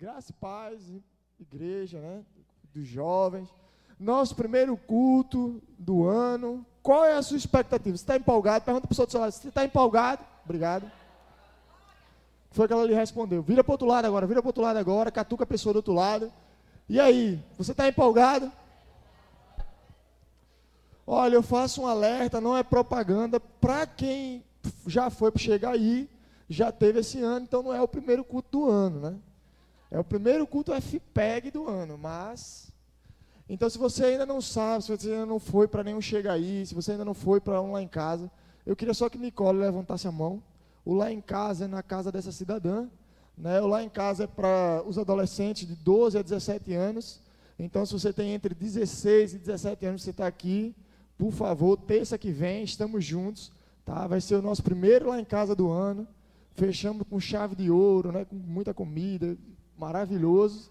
Graça e paz, igreja, né? Dos jovens. Nosso primeiro culto do ano. Qual é a sua expectativa? Você está empolgado? Pergunta para o pessoal do seu lado. Você está empolgado? Obrigado. Foi que ela lhe respondeu. Vira para o outro lado agora, vira para o outro lado agora, catuca a pessoa do outro lado. E aí, você está empolgado? Olha, eu faço um alerta, não é propaganda, para quem já foi para chegar aí, já teve esse ano, então não é o primeiro culto do ano, né? É o primeiro culto FPEG do ano, mas. Então, se você ainda não sabe, se você ainda não foi para nenhum Chega Aí, se você ainda não foi para um lá em casa, eu queria só que Nicole levantasse a mão. O lá em casa é na casa dessa cidadã. Né? O lá em casa é para os adolescentes de 12 a 17 anos. Então, se você tem entre 16 e 17 anos, você está aqui, por favor, terça que vem, estamos juntos. Tá? Vai ser o nosso primeiro lá em casa do ano. Fechamos com chave de ouro, né? com muita comida, maravilhoso.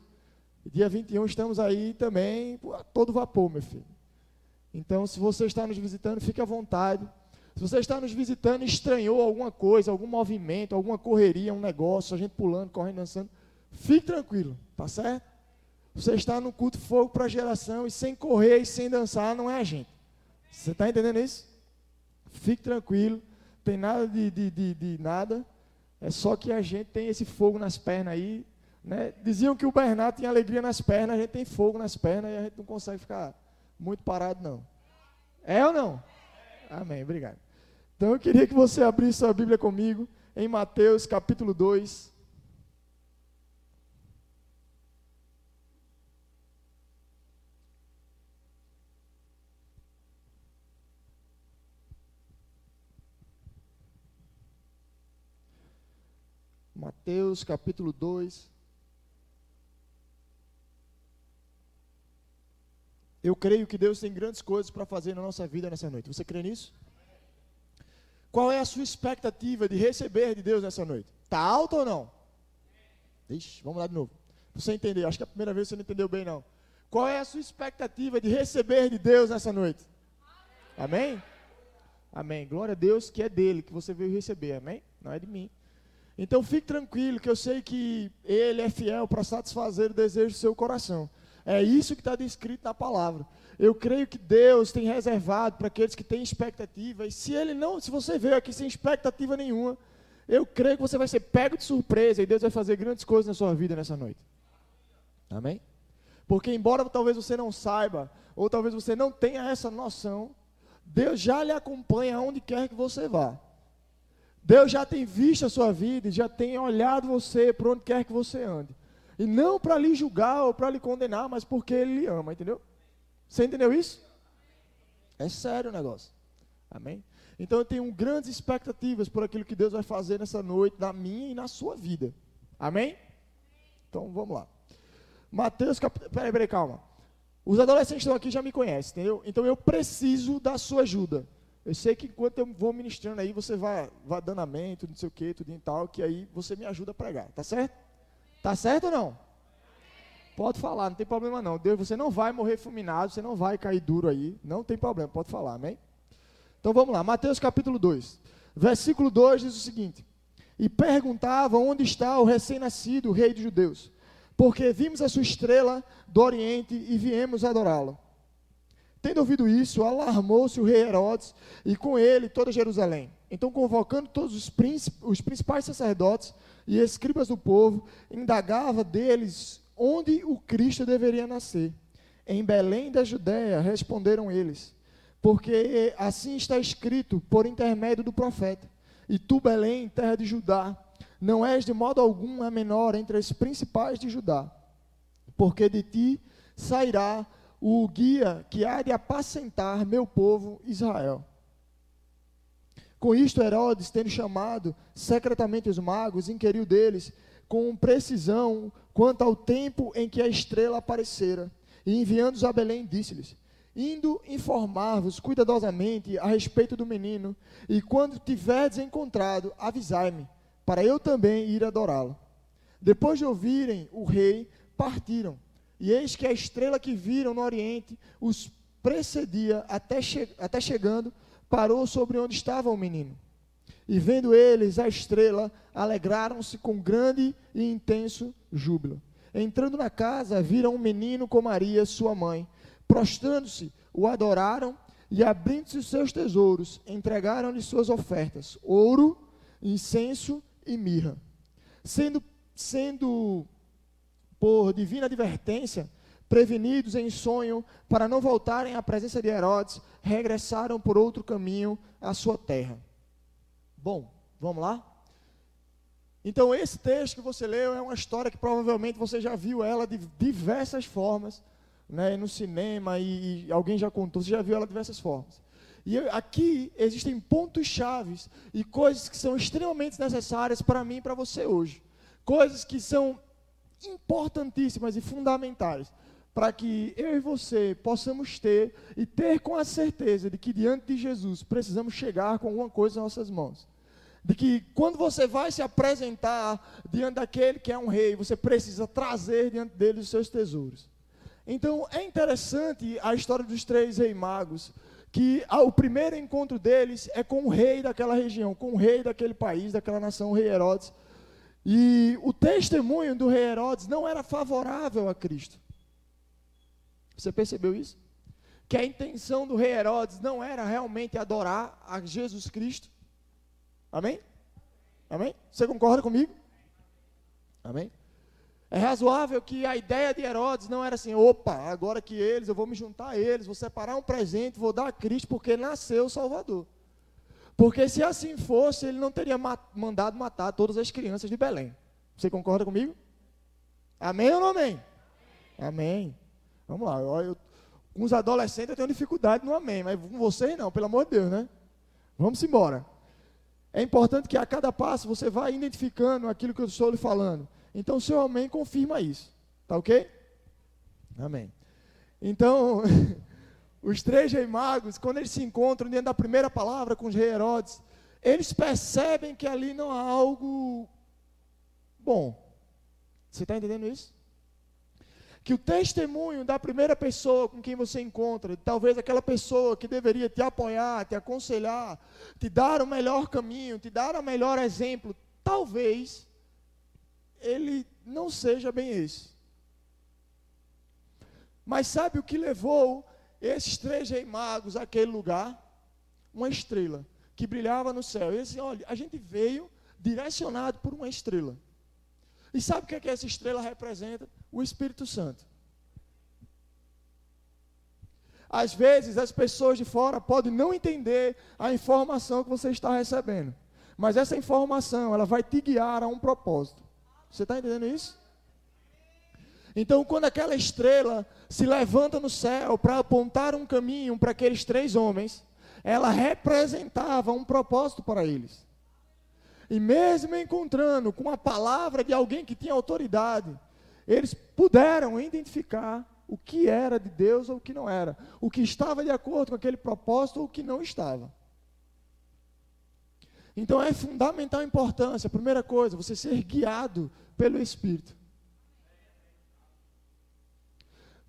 Dia 21 estamos aí também a todo vapor, meu filho. Então, se você está nos visitando, fique à vontade. Se você está nos visitando e estranhou alguma coisa, algum movimento, alguma correria, um negócio, a gente pulando, correndo, dançando, fique tranquilo, tá certo? Você está no culto fogo para a geração e sem correr e sem dançar não é a gente. Você está entendendo isso? Fique tranquilo, tem nada de, de, de, de nada. É só que a gente tem esse fogo nas pernas aí, né? Diziam que o Bernardo tinha alegria nas pernas, a gente tem fogo nas pernas e a gente não consegue ficar muito parado, não. É ou não? Amém, obrigado. Então eu queria que você abrisse sua Bíblia comigo em Mateus capítulo 2. Mateus capítulo 2. Eu creio que Deus tem grandes coisas para fazer na nossa vida nessa noite. Você crê nisso? Qual é a sua expectativa de receber de Deus nessa noite? Está alta ou não? Ixi, vamos lá de novo. Para você entender, acho que é a primeira vez você não entendeu bem, não. Qual é a sua expectativa de receber de Deus nessa noite? Amém? Amém. Glória a Deus que é dele que você veio receber. Amém? Não é de mim. Então fique tranquilo, que eu sei que Ele é fiel para satisfazer o desejo do seu coração. É isso que está descrito na palavra. Eu creio que Deus tem reservado para aqueles que têm expectativa. E se ele não, se você veio aqui sem expectativa nenhuma, eu creio que você vai ser pego de surpresa e Deus vai fazer grandes coisas na sua vida nessa noite. Amém? Porque embora talvez você não saiba, ou talvez você não tenha essa noção, Deus já lhe acompanha aonde quer que você vá. Deus já tem visto a sua vida já tem olhado você por onde quer que você ande. E não para lhe julgar ou para lhe condenar, mas porque Ele lhe ama, entendeu? Você entendeu isso? É sério o negócio. Amém? Então eu tenho grandes expectativas por aquilo que Deus vai fazer nessa noite, na minha e na sua vida. Amém? Então vamos lá. Mateus capítulo. Peraí, peraí, calma. Os adolescentes estão aqui já me conhecem, entendeu? Então eu preciso da sua ajuda. Eu sei que enquanto eu vou ministrando aí, você vai, vai dando amém, não sei o que, tudo e tal, que aí você me ajuda a pregar, tá certo? Tá certo ou não? Pode falar, não tem problema não. Deus, você não vai morrer fulminado, você não vai cair duro aí, não tem problema, pode falar, amém? Então vamos lá, Mateus capítulo 2, versículo 2 diz o seguinte: E perguntava onde está o recém-nascido, rei dos judeus, porque vimos a sua estrela do oriente e viemos adorá-lo. Tendo ouvido isso, alarmou-se o rei Herodes e com ele toda Jerusalém. Então, convocando todos os, os principais sacerdotes e escribas do povo, indagava deles onde o Cristo deveria nascer. Em Belém da Judéia, responderam eles, porque assim está escrito por intermédio do profeta. E tu, Belém, terra de Judá, não és de modo algum a menor entre as principais de Judá, porque de ti sairá o guia que há de apacentar meu povo Israel. Com isto, Herodes, tendo chamado secretamente os magos, inquiriu deles com precisão quanto ao tempo em que a estrela aparecera. E enviando-os a Belém, disse-lhes: Indo informar-vos cuidadosamente a respeito do menino, e quando tiverdes encontrado, avisai-me, para eu também ir adorá-lo. Depois de ouvirem o rei, partiram. E eis que a estrela que viram no oriente os precedia até, che até chegando parou sobre onde estava o menino. E vendo eles a estrela, alegraram-se com grande e intenso júbilo. entrando na casa, viram um menino com Maria, sua mãe. Prostrando-se, o adoraram e, abrindo-se os seus tesouros, entregaram-lhe suas ofertas: ouro, incenso e mirra. Sendo, sendo por divina advertência, prevenidos em sonho, para não voltarem à presença de Herodes, regressaram por outro caminho à sua terra. Bom, vamos lá? Então, esse texto que você leu é uma história que provavelmente você já viu ela de diversas formas, né, no cinema, e, e alguém já contou, você já viu ela de diversas formas. E eu, aqui existem pontos chaves e coisas que são extremamente necessárias para mim e para você hoje. Coisas que são importantíssimas e fundamentais para que eu e você possamos ter e ter com a certeza de que diante de Jesus precisamos chegar com alguma coisa em nossas mãos. De que quando você vai se apresentar diante daquele que é um rei, você precisa trazer diante dele os seus tesouros. Então é interessante a história dos três reis magos, que o primeiro encontro deles é com o rei daquela região, com o rei daquele país, daquela nação, o rei Herodes. E o testemunho do rei Herodes não era favorável a Cristo. Você percebeu isso? Que a intenção do rei Herodes não era realmente adorar a Jesus Cristo. Amém? Amém? Você concorda comigo? Amém? É razoável que a ideia de Herodes não era assim, opa, agora que eles, eu vou me juntar a eles, vou separar um presente, vou dar a Cristo, porque nasceu o Salvador. Porque se assim fosse, ele não teria mandado matar todas as crianças de Belém. Você concorda comigo? Amém ou não amém? Amém. Vamos lá. Eu, eu, com os adolescentes eu tenho dificuldade no amém, mas com vocês não, pelo amor de Deus, né? Vamos embora. É importante que a cada passo você vá identificando aquilo que eu estou lhe falando. Então, seu amém confirma isso. Tá ok? Amém. Então, os três reis magos, quando eles se encontram dentro da primeira palavra com os reis Herodes, eles percebem que ali não há algo bom. Você está entendendo isso? Que o testemunho da primeira pessoa com quem você encontra, talvez aquela pessoa que deveria te apoiar, te aconselhar, te dar o melhor caminho, te dar o melhor exemplo, talvez ele não seja bem esse. Mas sabe o que levou esses três reis magos àquele lugar? Uma estrela que brilhava no céu. E dizem, olha, a gente veio direcionado por uma estrela. E sabe o que, é que essa estrela representa? O Espírito Santo. Às vezes as pessoas de fora podem não entender a informação que você está recebendo. Mas essa informação, ela vai te guiar a um propósito. Você está entendendo isso? Então, quando aquela estrela se levanta no céu para apontar um caminho para aqueles três homens, ela representava um propósito para eles. E mesmo encontrando com a palavra de alguém que tinha autoridade, eles puderam identificar o que era de Deus ou o que não era, o que estava de acordo com aquele propósito ou o que não estava. Então é fundamental importância, a primeira coisa, você ser guiado pelo Espírito.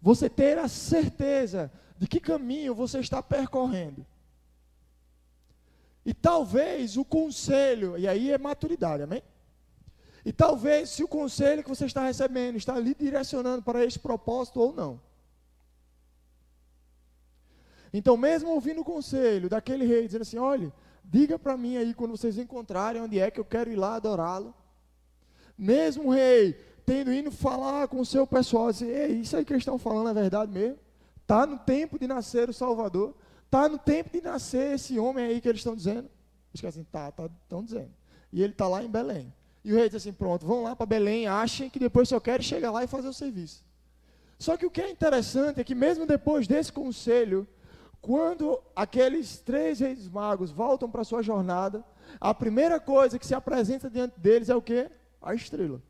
Você ter a certeza de que caminho você está percorrendo. E talvez o conselho, e aí é maturidade, amém? E talvez se o conselho que você está recebendo está lhe direcionando para esse propósito ou não. Então, mesmo ouvindo o conselho daquele rei, dizendo assim: olha, diga para mim aí quando vocês encontrarem onde é que eu quero ir lá adorá-lo. Mesmo o rei tendo ido falar com o seu pessoal, assim, isso aí que eles estão falando é verdade mesmo? Está no tempo de nascer o Salvador? Está no tempo de nascer esse homem aí que eles estão dizendo? Eles assim, tá, tá, estão dizendo. E ele está lá em Belém. E o rei diz assim: pronto, vão lá para Belém, achem que depois só querem chegar lá e fazer o serviço. Só que o que é interessante é que, mesmo depois desse conselho, quando aqueles três reis magos voltam para sua jornada, a primeira coisa que se apresenta diante deles é o que? A estrela.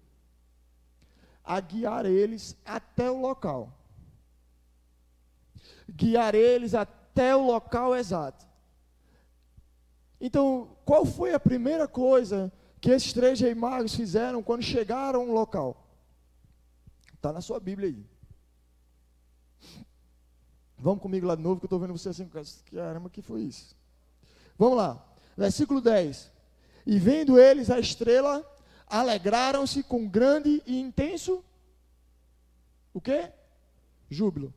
A guiar eles até o local. Guiar eles até o local exato. Então, qual foi a primeira coisa que esses três reis magos fizeram quando chegaram ao local. Está na sua Bíblia aí. Vamos comigo lá de novo, que eu estou vendo você assim, caramba, que foi isso? Vamos lá, versículo 10. E vendo eles a estrela, alegraram-se com grande e intenso O quê? Júbilo.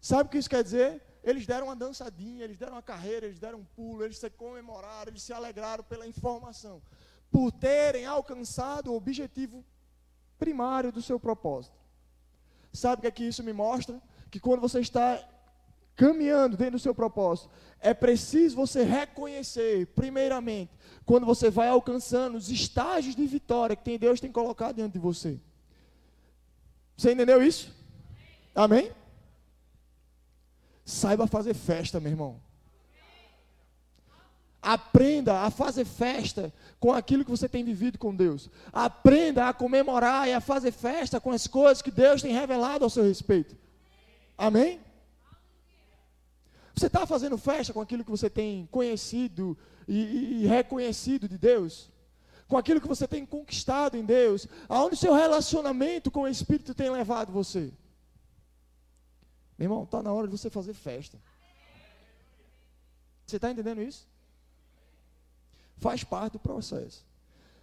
Sabe o que isso quer dizer? Eles deram uma dançadinha, eles deram uma carreira, eles deram um pulo, eles se comemoraram, eles se alegraram pela informação, por terem alcançado o objetivo primário do seu propósito. Sabe o que é que isso me mostra? Que quando você está caminhando dentro do seu propósito, é preciso você reconhecer, primeiramente, quando você vai alcançando os estágios de vitória que Deus tem colocado diante de você. Você entendeu isso? Amém? Saiba fazer festa, meu irmão. Aprenda a fazer festa com aquilo que você tem vivido com Deus. Aprenda a comemorar e a fazer festa com as coisas que Deus tem revelado ao seu respeito. Amém? Você está fazendo festa com aquilo que você tem conhecido e, e, reconhecido de Deus? Com aquilo que você tem conquistado em Deus? Aonde seu relacionamento com o Espírito tem levado você? Meu irmão, está na hora de você fazer festa. Você está entendendo isso? Faz parte do processo.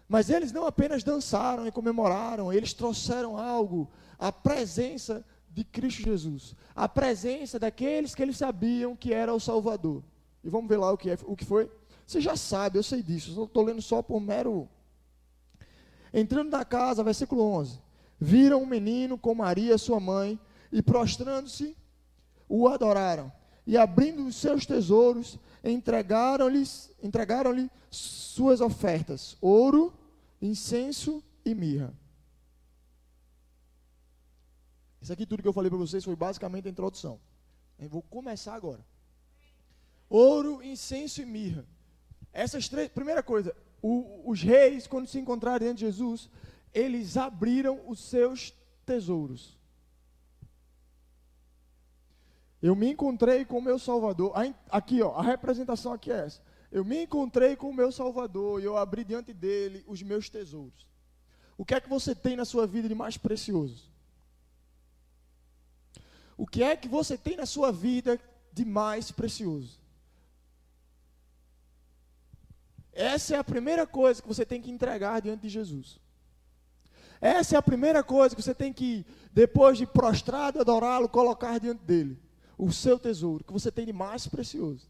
Mas eles não apenas dançaram e comemoraram, eles trouxeram algo, a presença de Cristo Jesus, a presença daqueles que eles sabiam que era o Salvador. E vamos ver lá o que, é, o que foi. Você já sabe, eu sei disso, eu estou lendo só por mero. Entrando na casa, versículo 11: Viram um menino com Maria, sua mãe, e prostrando-se, o adoraram. E abrindo os seus tesouros, entregaram-lhe entregaram suas ofertas: ouro, incenso e mirra. Isso aqui tudo que eu falei para vocês foi basicamente a introdução. Eu vou começar agora. Ouro, incenso e mirra. Essas três, primeira coisa, o, os reis, quando se encontraram diante de Jesus, eles abriram os seus tesouros. Eu me encontrei com o meu Salvador. Aqui, ó, a representação aqui é essa. Eu me encontrei com o meu Salvador e eu abri diante dele os meus tesouros. O que é que você tem na sua vida de mais precioso? O que é que você tem na sua vida de mais precioso? Essa é a primeira coisa que você tem que entregar diante de Jesus. Essa é a primeira coisa que você tem que, depois de prostrado, adorá-lo, colocar diante dele. O seu tesouro, que você tem de mais precioso.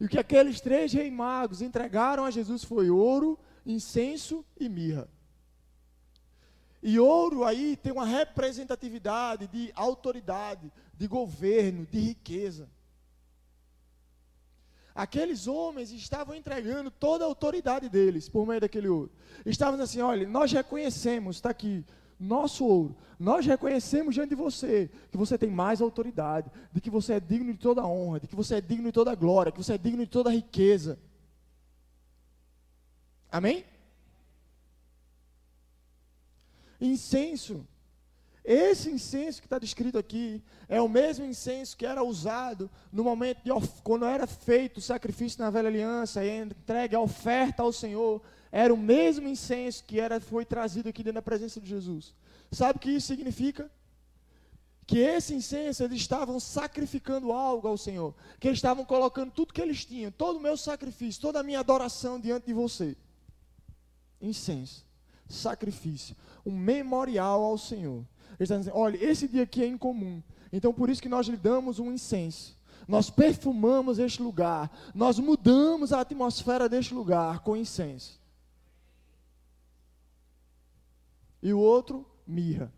E o que aqueles três reis magos entregaram a Jesus foi ouro, incenso e mirra. E ouro aí tem uma representatividade de autoridade, de governo, de riqueza. Aqueles homens estavam entregando toda a autoridade deles por meio daquele ouro. Estavam assim: olha, nós reconhecemos, está aqui, nosso ouro, nós reconhecemos diante de você que você tem mais autoridade, de que você é digno de toda honra, de que você é digno de toda glória, que você é digno de toda riqueza. Amém? Incenso esse incenso que está descrito aqui é o mesmo incenso que era usado no momento de quando era feito o sacrifício na velha aliança e entregue a oferta ao Senhor. Era o mesmo incenso que era, foi trazido aqui dentro da presença de Jesus. Sabe o que isso significa? Que esse incenso eles estavam sacrificando algo ao Senhor. Que eles estavam colocando tudo que eles tinham, todo o meu sacrifício, toda a minha adoração diante de você. Incenso, sacrifício, um memorial ao Senhor. Ele está dizendo, olha, esse dia aqui é incomum. Então por isso que nós lhe damos um incenso. Nós perfumamos este lugar. Nós mudamos a atmosfera deste lugar com incenso. E o outro, mirra.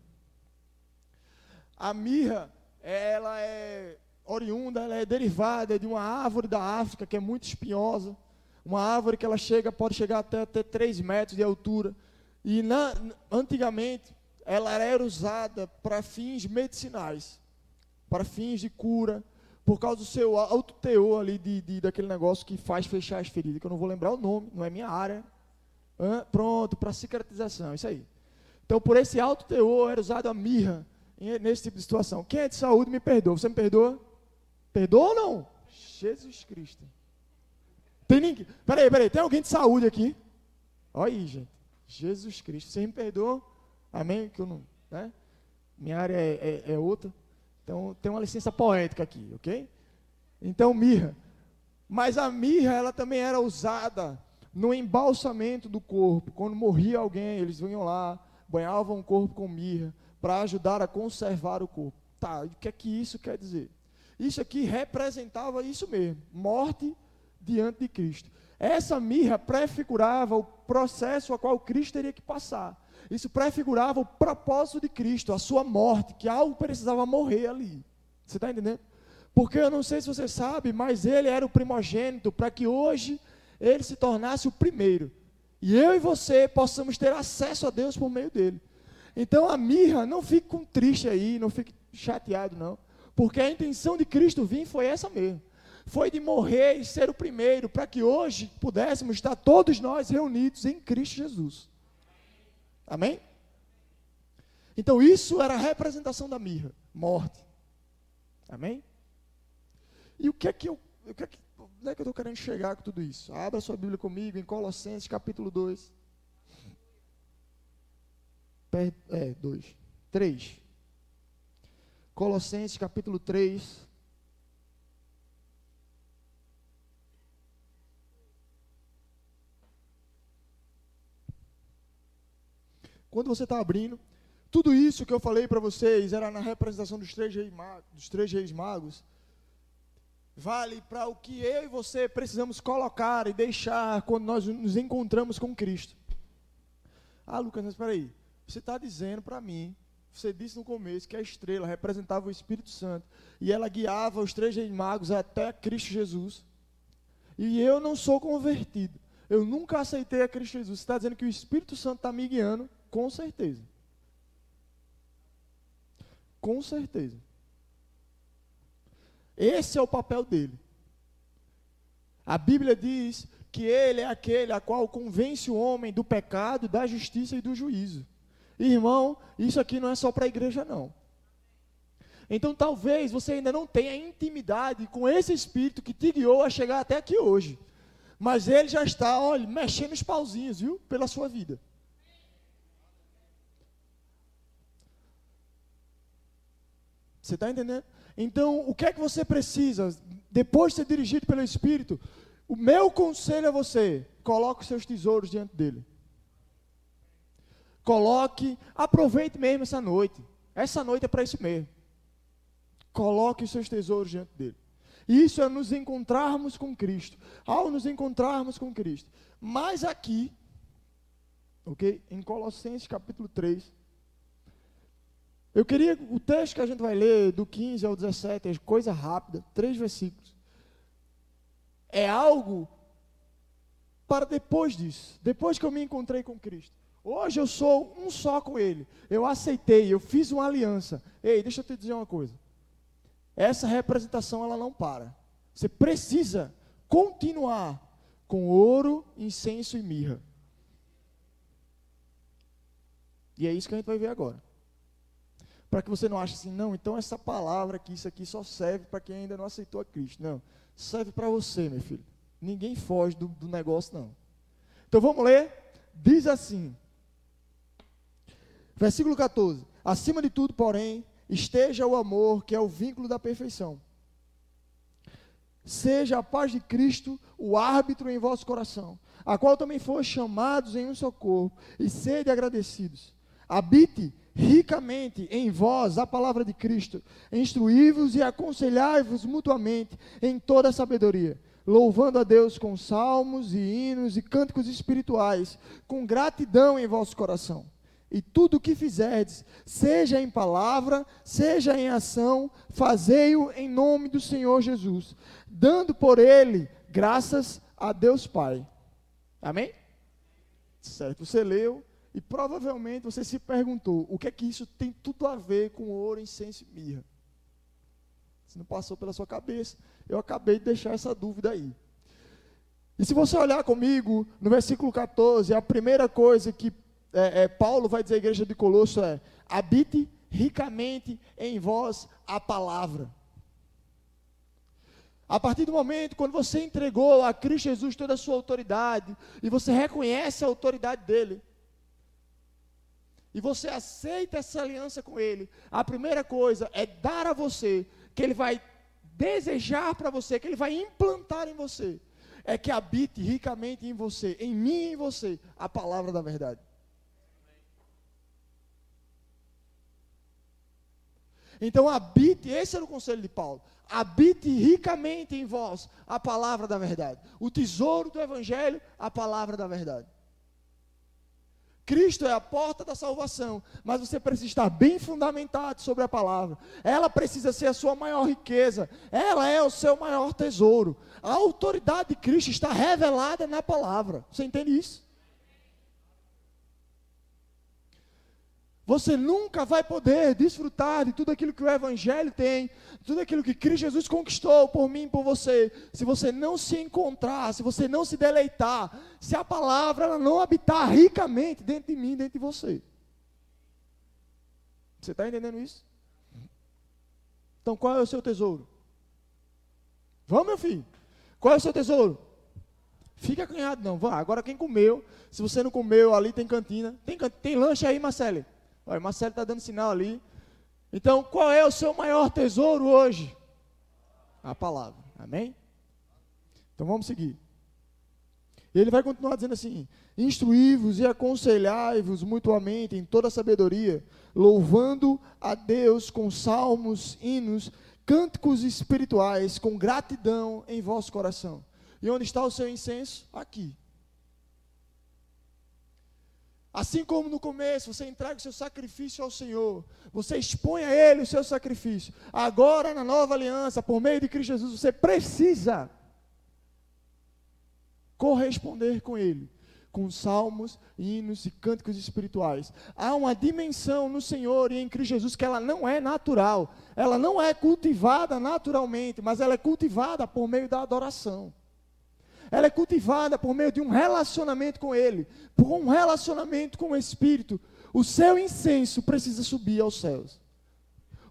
A mirra, ela é oriunda, ela é derivada de uma árvore da África que é muito espinhosa. Uma árvore que ela chega, pode chegar até, até 3 metros de altura. E na, antigamente, ela era usada para fins medicinais, para fins de cura, por causa do seu alto teor ali de, de, daquele negócio que faz fechar as feridas, que eu não vou lembrar o nome, não é minha área. Hã? Pronto, para cicatrização, isso aí. Então, por esse alto teor, era usado a mirra nesse tipo de situação. Quem é de saúde me perdoa. Você me perdoa? Perdoa ou não? Jesus Cristo. Tem ninguém. Peraí, peraí, tem alguém de saúde aqui? Olha aí, gente. Jesus Cristo. Você me perdoa? Amém? Que eu não, né? Minha área é, é, é outra. Então tem uma licença poética aqui, ok? Então mirra. Mas a mirra ela também era usada no embalsamento do corpo. Quando morria alguém, eles vinham lá, banhavam o corpo com mirra para ajudar a conservar o corpo. Tá, o que é que isso quer dizer? Isso aqui representava isso mesmo, morte diante de Cristo. Essa mirra prefigurava o processo a qual Cristo teria que passar. Isso prefigurava o propósito de Cristo, a sua morte, que algo precisava morrer ali. Você está entendendo? Porque eu não sei se você sabe, mas ele era o primogênito para que hoje ele se tornasse o primeiro. E eu e você possamos ter acesso a Deus por meio dele. Então a mirra, não fique com triste aí, não fique chateado não. Porque a intenção de Cristo vir foi essa mesmo foi de morrer e ser o primeiro, para que hoje pudéssemos estar todos nós reunidos em Cristo Jesus. Amém? Então isso era a representação da mirra, morte. Amém? E o que é que eu, o que é que, onde é que eu estou querendo chegar com tudo isso? Abra sua Bíblia comigo em Colossenses capítulo 2. É, 2. 3. Colossenses capítulo 3. Quando você está abrindo, tudo isso que eu falei para vocês era na representação dos três reis magos, dos três reis magos vale para o que eu e você precisamos colocar e deixar quando nós nos encontramos com Cristo. Ah, Lucas, mas espera aí. Você está dizendo para mim, você disse no começo que a estrela representava o Espírito Santo e ela guiava os três magos até Cristo Jesus. E eu não sou convertido. Eu nunca aceitei a Cristo Jesus. Você está dizendo que o Espírito Santo está me guiando com certeza. Com certeza. Esse é o papel dele. A Bíblia diz que ele é aquele a qual convence o homem do pecado, da justiça e do juízo. Irmão, isso aqui não é só para a igreja, não. Então talvez você ainda não tenha intimidade com esse Espírito que te guiou a chegar até aqui hoje. Mas ele já está, olha, mexendo os pauzinhos, viu? Pela sua vida. Você está entendendo? Então, o que é que você precisa? Depois de ser dirigido pelo Espírito, o meu conselho a você: coloque os seus tesouros diante dele. Coloque, aproveite mesmo essa noite. Essa noite é para isso mesmo. Coloque os seus tesouros diante dele. Isso é nos encontrarmos com Cristo. Ao nos encontrarmos com Cristo. Mas aqui, ok? Em Colossenses capítulo 3, eu queria, o texto que a gente vai ler, do 15 ao 17, é coisa rápida, três versículos. É algo para depois disso, depois que eu me encontrei com Cristo. Hoje eu sou um só com Ele. Eu aceitei, eu fiz uma aliança. Ei, deixa eu te dizer uma coisa. Essa representação ela não para. Você precisa continuar com ouro, incenso e mirra. E é isso que a gente vai ver agora para que você não ache assim, não, então essa palavra aqui, isso aqui só serve para quem ainda não aceitou a Cristo. Não, serve para você, meu filho. Ninguém foge do, do negócio, não. Então vamos ler. Diz assim, versículo 14: Acima de tudo, porém, esteja o amor, que é o vínculo da perfeição. Seja a paz de Cristo o árbitro em vosso coração, a qual também foram chamados em um só corpo, e sede agradecidos. Habite ricamente em vós a palavra de Cristo, instruí-vos e aconselhai-vos mutuamente em toda sabedoria, louvando a Deus com salmos e hinos e cânticos espirituais, com gratidão em vosso coração. E tudo o que fizerdes, seja em palavra, seja em ação, fazei-o em nome do Senhor Jesus, dando por ele graças a Deus Pai. Amém? Certo, você leu, e provavelmente você se perguntou: o que é que isso tem tudo a ver com ouro, incenso e mirra? Se não passou pela sua cabeça, eu acabei de deixar essa dúvida aí. E se você olhar comigo no versículo 14, a primeira coisa que é, é, Paulo vai dizer à igreja de Colosso é: habite ricamente em vós a palavra. A partir do momento quando você entregou a Cristo Jesus toda a sua autoridade, e você reconhece a autoridade dele, e você aceita essa aliança com Ele, a primeira coisa é dar a você, que Ele vai desejar para você, que Ele vai implantar em você, é que habite ricamente em você, em mim e em você, a palavra da verdade. Então habite, esse era o conselho de Paulo. Habite ricamente em vós a palavra da verdade. O tesouro do evangelho, a palavra da verdade. Cristo é a porta da salvação, mas você precisa estar bem fundamentado sobre a palavra. Ela precisa ser a sua maior riqueza, ela é o seu maior tesouro. A autoridade de Cristo está revelada na palavra. Você entende isso? Você nunca vai poder desfrutar de tudo aquilo que o Evangelho tem, tudo aquilo que Cristo Jesus conquistou por mim por você, se você não se encontrar, se você não se deleitar, se a palavra não habitar ricamente dentro de mim, dentro de você. Você está entendendo isso? Então qual é o seu tesouro? Vamos, meu filho. Qual é o seu tesouro? Fica acanhado, não. Vá, agora quem comeu, se você não comeu, ali tem cantina. Tem, tem lanche aí, Marcelo? Olha, Marcelo está dando sinal ali. Então, qual é o seu maior tesouro hoje? A palavra. Amém? Então vamos seguir. Ele vai continuar dizendo assim: Instruí-vos e aconselhai-vos mutuamente em toda sabedoria, louvando a Deus com salmos, hinos, cânticos espirituais, com gratidão em vosso coração. E onde está o seu incenso? Aqui. Assim como no começo você entrega o seu sacrifício ao Senhor, você expõe a Ele o seu sacrifício. Agora, na nova aliança, por meio de Cristo Jesus, você precisa corresponder com Ele, com salmos, hinos e cânticos espirituais. Há uma dimensão no Senhor e em Cristo Jesus que ela não é natural, ela não é cultivada naturalmente, mas ela é cultivada por meio da adoração ela é cultivada por meio de um relacionamento com Ele, por um relacionamento com o Espírito. O seu incenso precisa subir aos céus.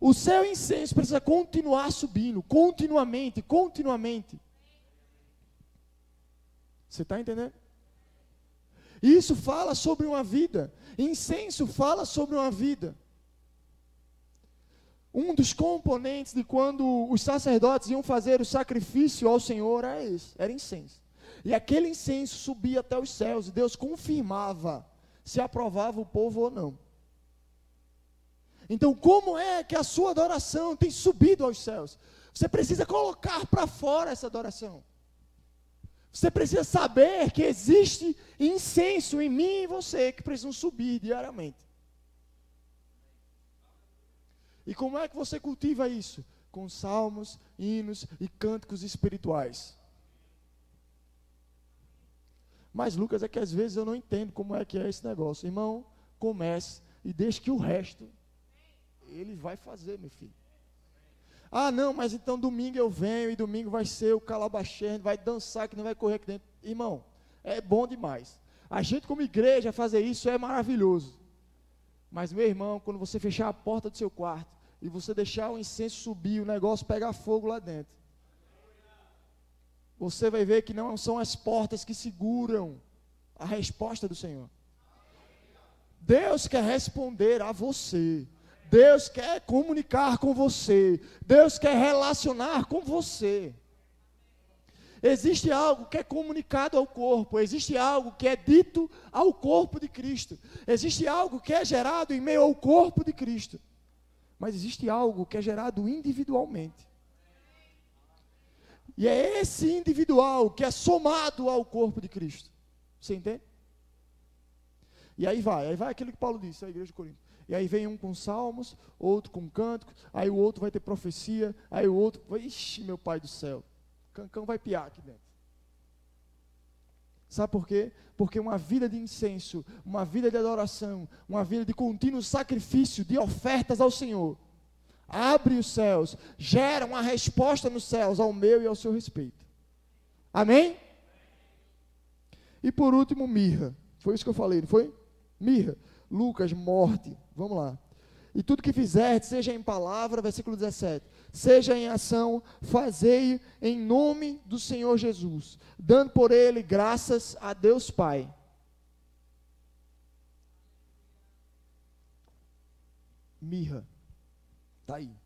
O seu incenso precisa continuar subindo, continuamente, continuamente. Você está entendendo? Isso fala sobre uma vida. Incenso fala sobre uma vida. Um dos componentes de quando os sacerdotes iam fazer o sacrifício ao Senhor era esse, era incenso. E aquele incenso subia até os céus, e Deus confirmava se aprovava o povo ou não. Então, como é que a sua adoração tem subido aos céus? Você precisa colocar para fora essa adoração. Você precisa saber que existe incenso em mim e você que precisam subir diariamente. E como é que você cultiva isso? Com salmos, hinos e cânticos espirituais. Mas, Lucas, é que às vezes eu não entendo como é que é esse negócio. Irmão, comece e deixe que o resto ele vai fazer, meu filho. Ah, não, mas então domingo eu venho e domingo vai ser o calabachê, vai dançar que não vai correr aqui dentro. Irmão, é bom demais. A gente como igreja fazer isso é maravilhoso. Mas meu irmão, quando você fechar a porta do seu quarto e você deixar o incenso subir, o negócio pegar fogo lá dentro você vai ver que não são as portas que seguram a resposta do Senhor. Deus quer responder a você. Deus quer comunicar com você. Deus quer relacionar com você. Existe algo que é comunicado ao corpo, existe algo que é dito ao corpo de Cristo, existe algo que é gerado em meio ao corpo de Cristo, mas existe algo que é gerado individualmente. E é esse individual que é somado ao corpo de Cristo. Você entende? E aí vai, aí vai aquilo que Paulo disse, a igreja de Corinto. E aí vem um com salmos, outro com cânticos, aí o outro vai ter profecia, aí o outro, ixi, meu pai do céu, cancão vai piar aqui dentro. Sabe por quê? Porque uma vida de incenso, uma vida de adoração, uma vida de contínuo sacrifício, de ofertas ao Senhor, abre os céus, gera uma resposta nos céus ao meu e ao seu respeito. Amém? E por último, mirra. Foi isso que eu falei, não foi? Mirra. Lucas, morte. Vamos lá. E tudo que fizer, seja em palavra, versículo 17, seja em ação, fazei em nome do Senhor Jesus, dando por ele graças a Deus Pai. Mirra. Está aí.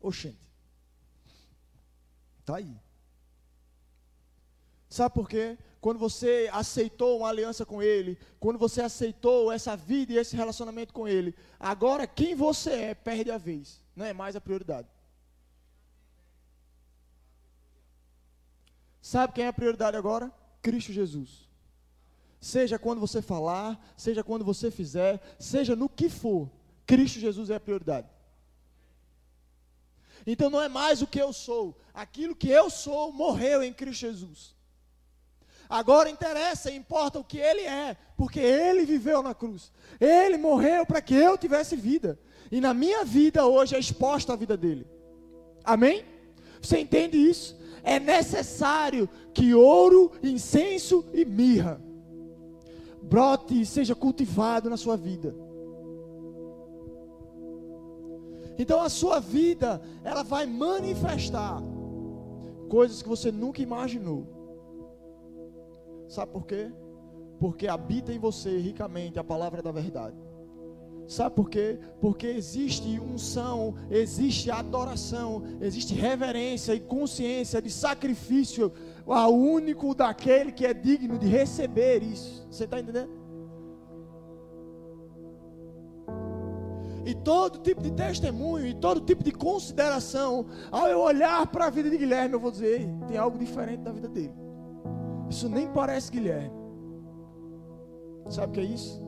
Oxente. Está aí. Sabe por quê? Quando você aceitou uma aliança com Ele, quando você aceitou essa vida e esse relacionamento com Ele, agora quem você é perde a vez, não é mais a prioridade. Sabe quem é a prioridade agora? Cristo Jesus. Seja quando você falar, seja quando você fizer, seja no que for, Cristo Jesus é a prioridade. Então não é mais o que eu sou, aquilo que eu sou morreu em Cristo Jesus. Agora interessa, importa o que ele é, porque ele viveu na cruz. Ele morreu para que eu tivesse vida. E na minha vida hoje é exposta a vida dele. Amém? Você entende isso? É necessário que ouro, incenso e mirra brote e seja cultivado na sua vida. Então a sua vida, ela vai manifestar coisas que você nunca imaginou. Sabe por quê? Porque habita em você ricamente a palavra da verdade. Sabe por quê? Porque existe unção, existe adoração, existe reverência e consciência de sacrifício ao único daquele que é digno de receber isso. Você está entendendo? E todo tipo de testemunho e todo tipo de consideração, ao eu olhar para a vida de Guilherme, eu vou dizer: tem algo diferente na vida dele. Isso nem parece Guilherme. Sabe o que é isso?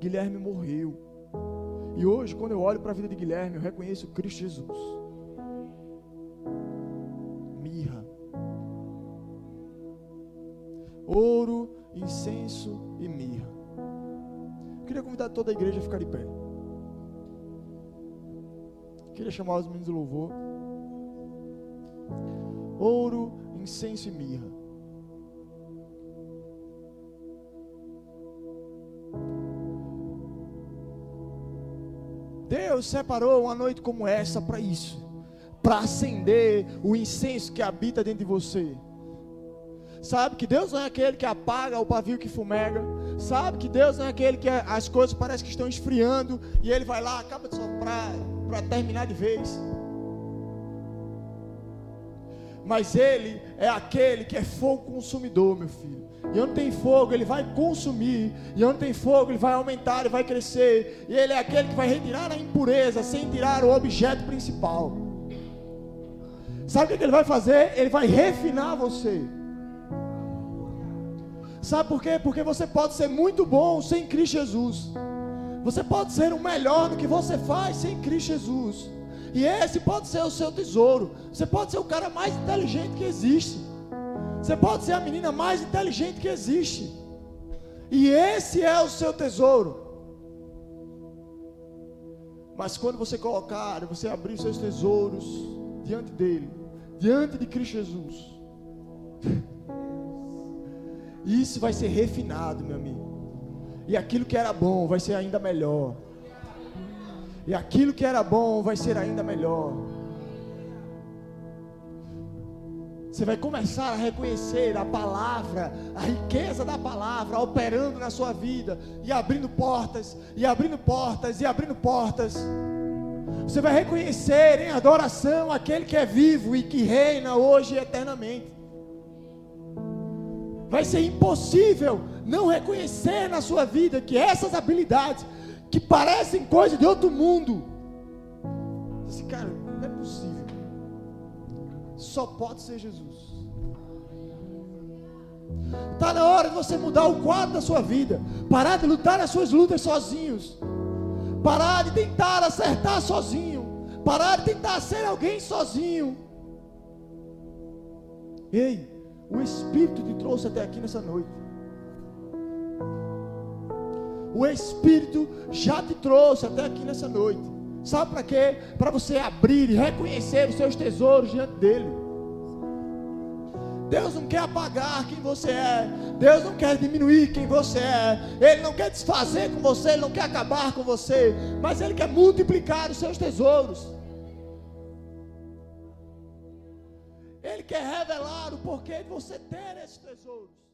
Guilherme morreu. E hoje, quando eu olho para a vida de Guilherme, eu reconheço Cristo Jesus. Mirra. Ouro, incenso e mirra. Eu queria convidar toda a igreja a ficar de pé. Queria chamar os meninos do louvor. Ouro, incenso e mirra. Deus separou uma noite como essa para isso, para acender o incenso que habita dentro de você. Sabe que Deus não é aquele que apaga o pavio que fumega. Sabe que Deus não é aquele que as coisas parecem que estão esfriando e ele vai lá, acaba de soprar para terminar de vez. Mas ele é aquele que é fogo consumidor, meu filho. E onde tem fogo, ele vai consumir. E onde tem fogo, ele vai aumentar, ele vai crescer. E ele é aquele que vai retirar a impureza sem tirar o objeto principal. Sabe o que ele vai fazer? Ele vai refinar você. Sabe por quê? Porque você pode ser muito bom sem Cristo Jesus. Você pode ser o melhor no que você faz sem Cristo Jesus. E esse pode ser o seu tesouro. Você pode ser o cara mais inteligente que existe. Você pode ser a menina mais inteligente que existe. E esse é o seu tesouro. Mas quando você colocar, você abrir seus tesouros diante dele, diante de Cristo Jesus, isso vai ser refinado, meu amigo. E aquilo que era bom vai ser ainda melhor. E aquilo que era bom vai ser ainda melhor. Você vai começar a reconhecer a palavra, a riqueza da palavra operando na sua vida e abrindo portas, e abrindo portas, e abrindo portas. Você vai reconhecer em adoração aquele que é vivo e que reina hoje eternamente. Vai ser impossível não reconhecer na sua vida que essas habilidades, que parecem coisa de outro mundo, esse cara, não é possível. Só pode ser Jesus. Está na hora de você mudar o quadro da sua vida. Parar de lutar as suas lutas sozinhos. Parar de tentar acertar sozinho. Parar de tentar ser alguém sozinho. Ei, o Espírito te trouxe até aqui nessa noite. O Espírito já te trouxe até aqui nessa noite. Sabe para quê? Para você abrir e reconhecer os seus tesouros diante dele. Deus não quer apagar quem você é. Deus não quer diminuir quem você é. Ele não quer desfazer com você, ele não quer acabar com você, mas ele quer multiplicar os seus tesouros. Ele quer revelar o porquê de você ter esses tesouros.